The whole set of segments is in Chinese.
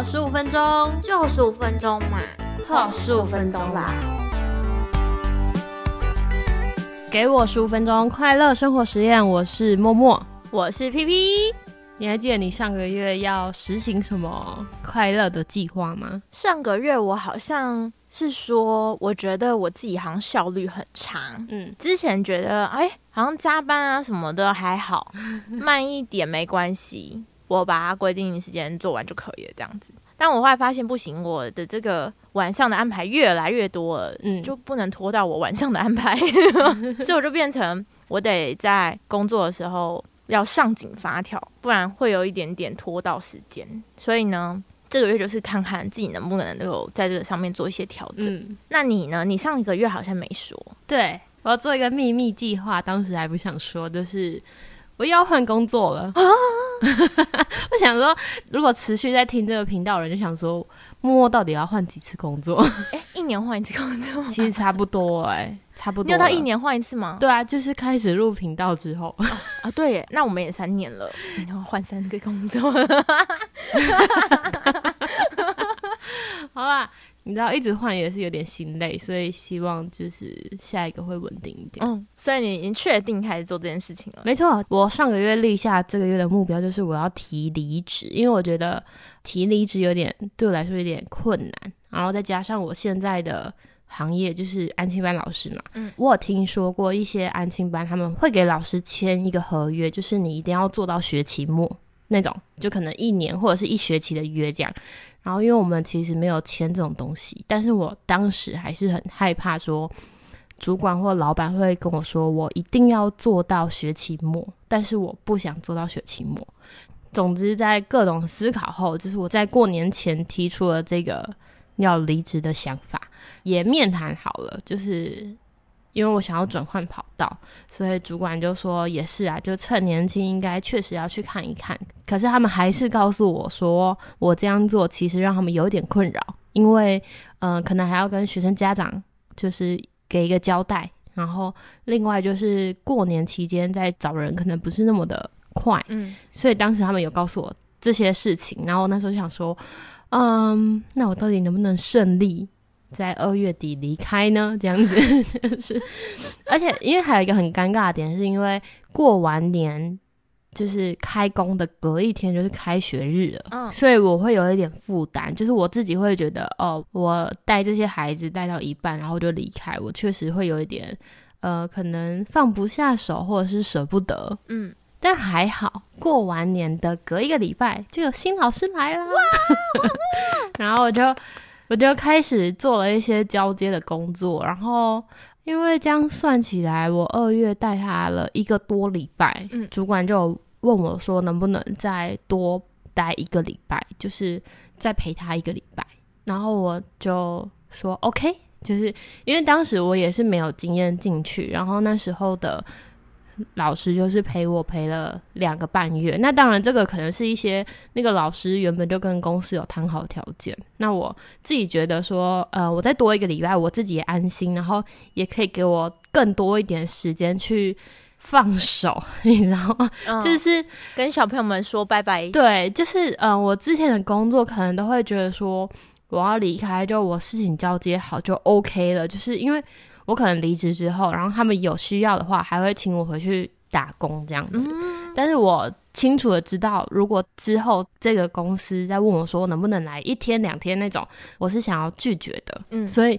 呵，十五分钟，就十五分钟嘛，呵，十五分钟啦。给我十五分钟快乐生活实验，我是默默，我是 P P。你还记得你上个月要实行什么快乐的计划吗？上个月我好像是说，我觉得我自己好像效率很差。嗯，之前觉得哎，好像加班啊什么的还好，慢一点没关系，我把它规定时间做完就可以了，这样子。但我后来发现不行，我的这个晚上的安排越来越多了，嗯，就不能拖到我晚上的安排，所以我就变成我得在工作的时候。要上紧发条，不然会有一点点拖到时间。所以呢，这个月就是看看自己能不能够在这个上面做一些调整。那你呢？你上一个月好像没说。对，我要做一个秘密计划，当时还不想说，就是我要换工作了。我想说，如果持续在听这个频道的人，就想说。默默到底要换几次工作？哎，一年换一次工作，其实差不多哎，差不多。你有到一年换一次吗？对啊，就是开始录频道之后啊。对，那我们也三年了，然后换三个工作。好啦。你知道一直换也是有点心累，所以希望就是下一个会稳定一点。嗯，所以你已经确定开始做这件事情了？没错，我上个月立下这个月的目标就是我要提离职，因为我觉得提离职有点对我来说有点困难，然后再加上我现在的行业就是安亲班老师嘛。嗯，我有听说过一些安亲班他们会给老师签一个合约，就是你一定要做到学期末那种，就可能一年或者是一学期的约这样。然后，因为我们其实没有签这种东西，但是我当时还是很害怕，说主管或老板会跟我说，我一定要做到学期末，但是我不想做到学期末。总之，在各种思考后，就是我在过年前提出了这个要离职的想法，也面谈好了，就是。因为我想要转换跑道，所以主管就说也是啊，就趁年轻，应该确实要去看一看。可是他们还是告诉我说，我这样做其实让他们有点困扰，因为嗯，可能还要跟学生家长就是给一个交代，然后另外就是过年期间在找人，可能不是那么的快。嗯，所以当时他们有告诉我这些事情，然后那时候就想说，嗯，那我到底能不能顺利？在二月底离开呢，这样子。就是，而且因为还有一个很尴尬的点，是因为过完年就是开工的隔一天就是开学日了，嗯，所以我会有一点负担，就是我自己会觉得，哦，我带这些孩子带到一半，然后就离开，我确实会有一点，呃，可能放不下手或者是舍不得，嗯，但还好，过完年的隔一个礼拜就有新老师来了，然后我就。我就开始做了一些交接的工作，然后因为这样算起来，我二月带他了一个多礼拜，嗯，主管就问我说能不能再多待一个礼拜，就是再陪他一个礼拜，然后我就说 OK，就是因为当时我也是没有经验进去，然后那时候的。老师就是陪我陪了两个半月，那当然这个可能是一些那个老师原本就跟公司有谈好条件。那我自己觉得说，呃，我再多一个礼拜，我自己也安心，然后也可以给我更多一点时间去放手，你知道吗？就是跟小朋友们说拜拜。对，就是嗯，我之前的工作可能都会觉得说我要离开，就我事情交接好就 OK 了，就是因为。我可能离职之后，然后他们有需要的话，还会请我回去打工这样子。但是我清楚的知道，如果之后这个公司在问我说能不能来一天两天那种，我是想要拒绝的。嗯，所以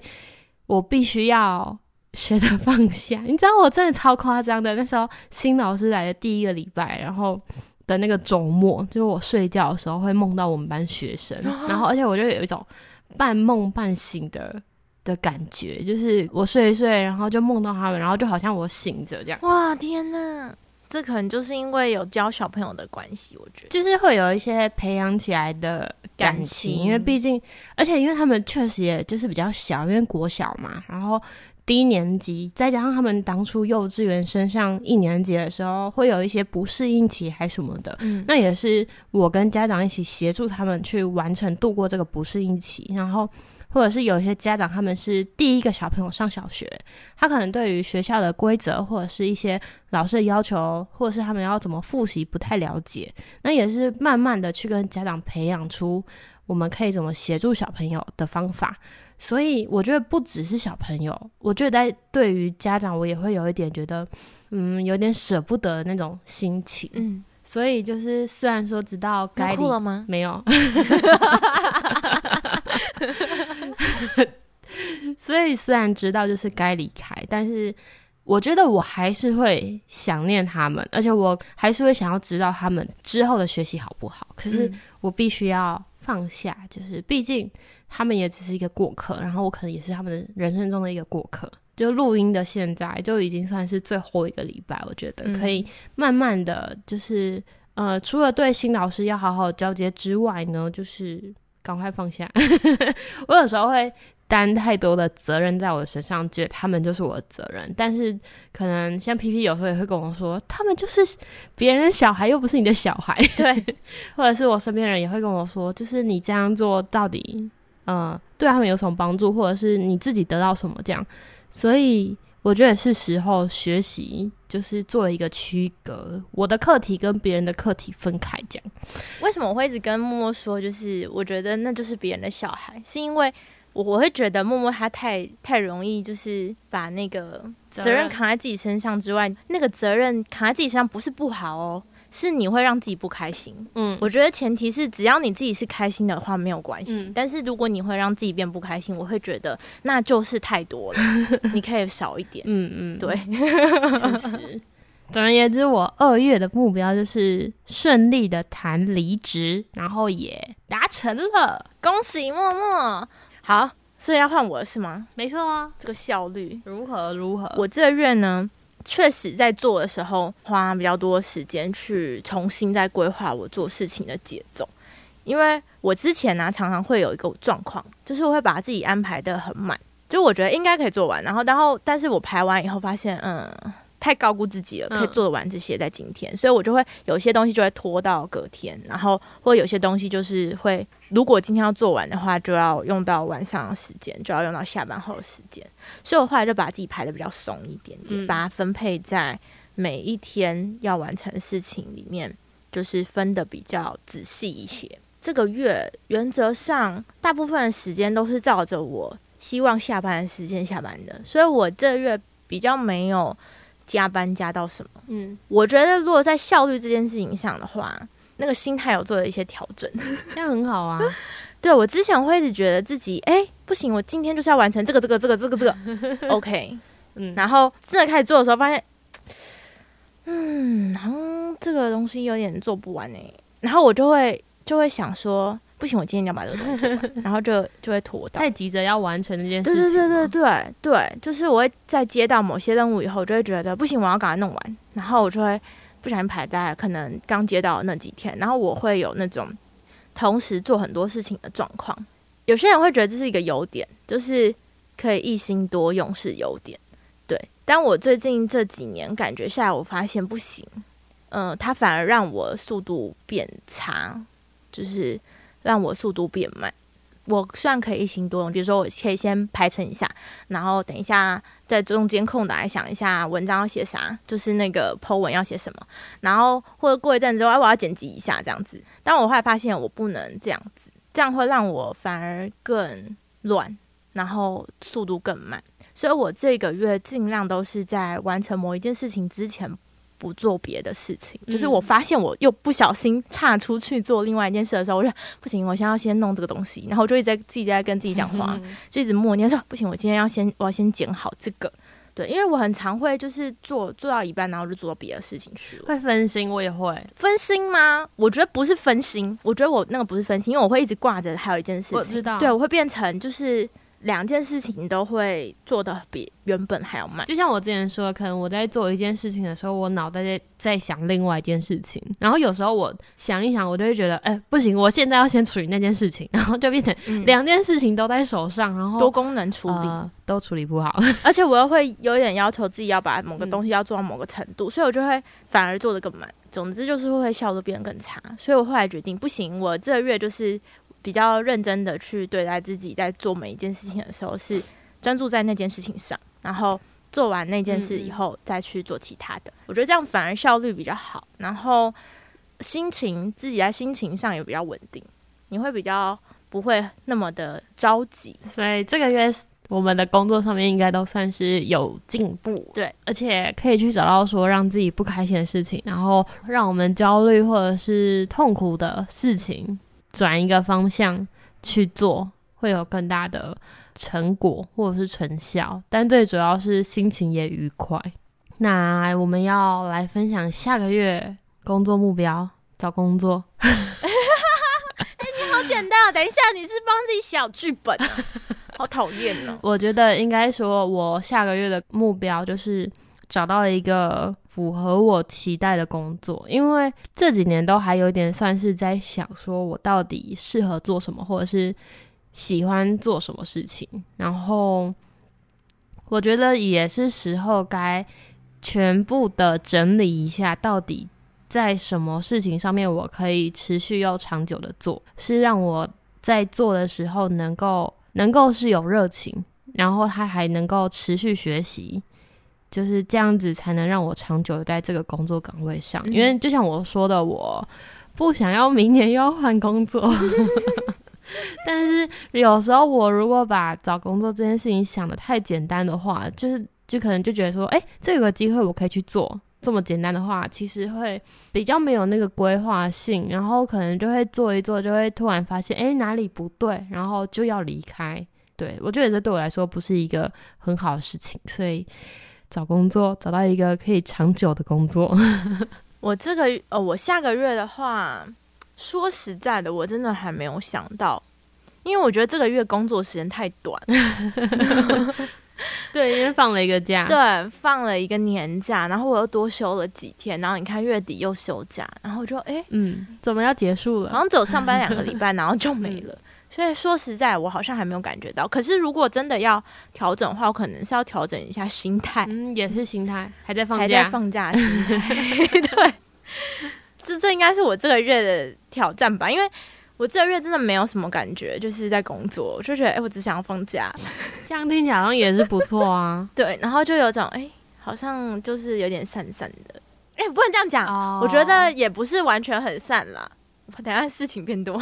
我必须要学着放下。你知道，我真的超夸张的。那时候新老师来的第一个礼拜，然后的那个周末，就是我睡觉的时候会梦到我们班学生，然后而且我就有一种半梦半醒的。的感觉就是我睡一睡，然后就梦到他们，然后就好像我醒着这样。哇，天哪！这可能就是因为有教小朋友的关系，我觉得就是会有一些培养起来的感情，因为毕竟，而且因为他们确实也就是比较小，因为国小嘛，然后低年级，再加上他们当初幼稚园升上一年级的时候，会有一些不适应期还什么的，嗯，那也是我跟家长一起协助他们去完成度过这个不适应期，然后。或者是有一些家长他们是第一个小朋友上小学，他可能对于学校的规则或者是一些老师的要求，或者是他们要怎么复习不太了解，那也是慢慢的去跟家长培养出我们可以怎么协助小朋友的方法。所以我觉得不只是小朋友，我觉得在对于家长，我也会有一点觉得，嗯，有点舍不得那种心情。嗯，所以就是虽然说直到该哭了吗？没有。所以虽然知道就是该离开，但是我觉得我还是会想念他们，而且我还是会想要知道他们之后的学习好不好。可是我必须要放下，就是毕竟。他们也只是一个过客，然后我可能也是他们的人生中的一个过客。就录音的现在就已经算是最后一个礼拜，我觉得可以慢慢的就是呃，除了对新老师要好好交接之外呢，就是赶快放下。我有时候会担太多的责任在我的身上，觉得他们就是我的责任。但是可能像皮皮有时候也会跟我说，他们就是别人小孩，又不是你的小孩。对，或者是我身边人也会跟我说，就是你这样做到底。嗯，对他们有什么帮助，或者是你自己得到什么这样，所以我觉得是时候学习，就是做一个区隔，我的课题跟别人的课题分开讲。为什么我会一直跟默默说，就是我觉得那就是别人的小孩，是因为我我会觉得默默他太太容易，就是把那个责任扛在自己身上之外，那个责任扛在自己身上不是不好哦。是你会让自己不开心，嗯，我觉得前提是只要你自己是开心的话没有关系，但是如果你会让自己变不开心，我会觉得那就是太多了，你可以少一点，嗯嗯，对，确实。总而言之，我二月的目标就是顺利的谈离职，然后也达成了，恭喜默默。好，所以要换我是吗？没错啊，这个效率如何如何？我这个月呢？确实，在做的时候花比较多时间去重新再规划我做事情的节奏，因为我之前呢常常会有一个状况，就是我会把自己安排的很满，就我觉得应该可以做完，然后然后但是我排完以后发现，嗯。太高估自己了，可以做得完这些在今天，所以我就会有些东西就会拖到隔天，然后或有些东西就是会，如果今天要做完的话，就要用到晚上的时间，就要用到下班后的时间，所以我后来就把自己排的比较松一点点，把它分配在每一天要完成的事情里面，就是分的比较仔细一些。这个月原则上大部分的时间都是照着我希望下班的时间下班的，所以我这月比较没有。加班加到什么？嗯，我觉得如果在效率这件事情上的话，那个心态有做了一些调整，这样很好啊。对我之前会一直觉得自己，哎，不行，我今天就是要完成这个、这个、这个、这个、这个，OK，嗯，然后真的开始做的时候，发现，嗯，好像这个东西有点做不完哎，然后我就会就会想说。不行，我今天要把这个东西做完，然后就就会拖到。太急着要完成这件事情。对对对对对对，就是我会在接到某些任务以后，就会觉得不行，我要赶快弄完，然后我就会不小心排在可能刚接到那几天，然后我会有那种同时做很多事情的状况。有些人会觉得这是一个优点，就是可以一心多用是优点。对，但我最近这几年感觉下来，我发现不行，嗯，它反而让我速度变差，就是。让我速度变慢。我虽然可以一心多用，比如说我可以先排成一下，然后等一下在中间空档来想一下文章要写啥，就是那个 Po 文要写什么，然后或者过一阵之后，哎，我要剪辑一下这样子。但我后来发现我不能这样子，这样会让我反而更乱，然后速度更慢。所以我这个月尽量都是在完成某一件事情之前。不做别的事情，就是我发现我又不小心岔出去做另外一件事的时候，我就不行，我现在要先弄这个东西，然后我就一直在自己在跟自己讲话，就一直默念说不行，我今天要先我要先剪好这个，对，因为我很常会就是做做到一半，然后就做到别的事情去了，会分心，我也会。分心吗？我觉得不是分心，我觉得我那个不是分心，因为我会一直挂着还有一件事情，我知道，对我会变成就是。两件事情都会做的比原本还要慢，就像我之前说，可能我在做一件事情的时候，我脑袋在在想另外一件事情，然后有时候我想一想，我就会觉得，哎，不行，我现在要先处理那件事情，然后就变成两件事情都在手上，然后多功能处理。都处理不好，而且我又会有点要求自己要把某个东西要做到某个程度，所以我就会反而做的更慢。总之就是会效率变得更差，所以我后来决定，不行，我这个月就是。比较认真的去对待自己，在做每一件事情的时候，是专注在那件事情上，然后做完那件事以后再去做其他的。我觉得这样反而效率比较好，然后心情自己在心情上也比较稳定，你会比较不会那么的着急。所以这个月我们的工作上面应该都算是有进步，对，而且可以去找到说让自己不开心的事情，然后让我们焦虑或者是痛苦的事情。转一个方向去做，会有更大的成果或者是成效，但最主要是心情也愉快。那我们要来分享下个月工作目标，找工作。哎，你好简单啊！等一下，你是帮自己小剧本啊？好讨厌哦！我觉得应该说，我下个月的目标就是找到一个。符合我期待的工作，因为这几年都还有点算是在想，说我到底适合做什么，或者是喜欢做什么事情。然后我觉得也是时候该全部的整理一下，到底在什么事情上面我可以持续又长久的做，是让我在做的时候能够能够是有热情，然后他还能够持续学习。就是这样子才能让我长久在这个工作岗位上，因为就像我说的，我不想要明年又要换工作。但是有时候我如果把找工作这件事情想的太简单的话，就是就可能就觉得说，哎，这个机会我可以去做，这么简单的话，其实会比较没有那个规划性，然后可能就会做一做，就会突然发现，哎，哪里不对，然后就要离开。对我觉得这对我来说不是一个很好的事情，所以。找工作，找到一个可以长久的工作。我这个呃，我下个月的话，说实在的，我真的还没有想到，因为我觉得这个月工作时间太短。对，因为放了一个假，对，放了一个年假，然后我又多休了几天，然后你看月底又休假，然后就哎，嗯，怎么要结束了？好像只有上班两个礼拜，然后就没了。所以说实在，我好像还没有感觉到。可是如果真的要调整的话，我可能是要调整一下心态。嗯，也是心态，还在放假，还在放假心态。对，这这应该是我这个月的挑战吧？因为我这个月真的没有什么感觉，就是在工作，我就觉得哎，我只想要放假。这样听起来好像也是不错啊。对，然后就有种哎，好像就是有点散散的。哎，不能这样讲，我觉得也不是完全很散了。等下事情变多，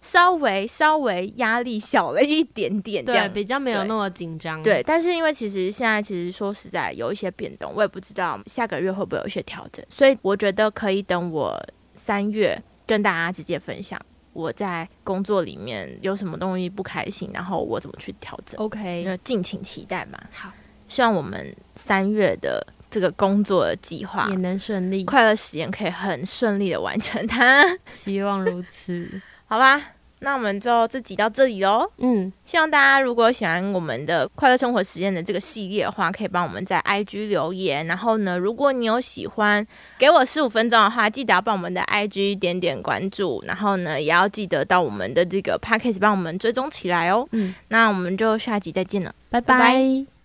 稍微稍微压力小了一点点，这样比较没有那么紧张。对，但是因为其实现在其实说实在有一些变动，我也不知道下个月会不会有一些调整，所以我觉得可以等我三月跟大家直接分享我在工作里面有什么东西不开心，然后我怎么去调整。OK，那敬请期待嘛。好，希望我们三月的。这个工作的计划也能顺利，快乐实验可以很顺利的完成它。希望如此，好吧？那我们就这集到这里喽。嗯，希望大家如果喜欢我们的快乐生活实验的这个系列的话，可以帮我们在 IG 留言。然后呢，如果你有喜欢给我十五分钟的话，记得要帮我们的 IG 点点关注。然后呢，也要记得到我们的这个 p a c k a g e 帮我们追踪起来哦。嗯，那我们就下集再见了，拜拜。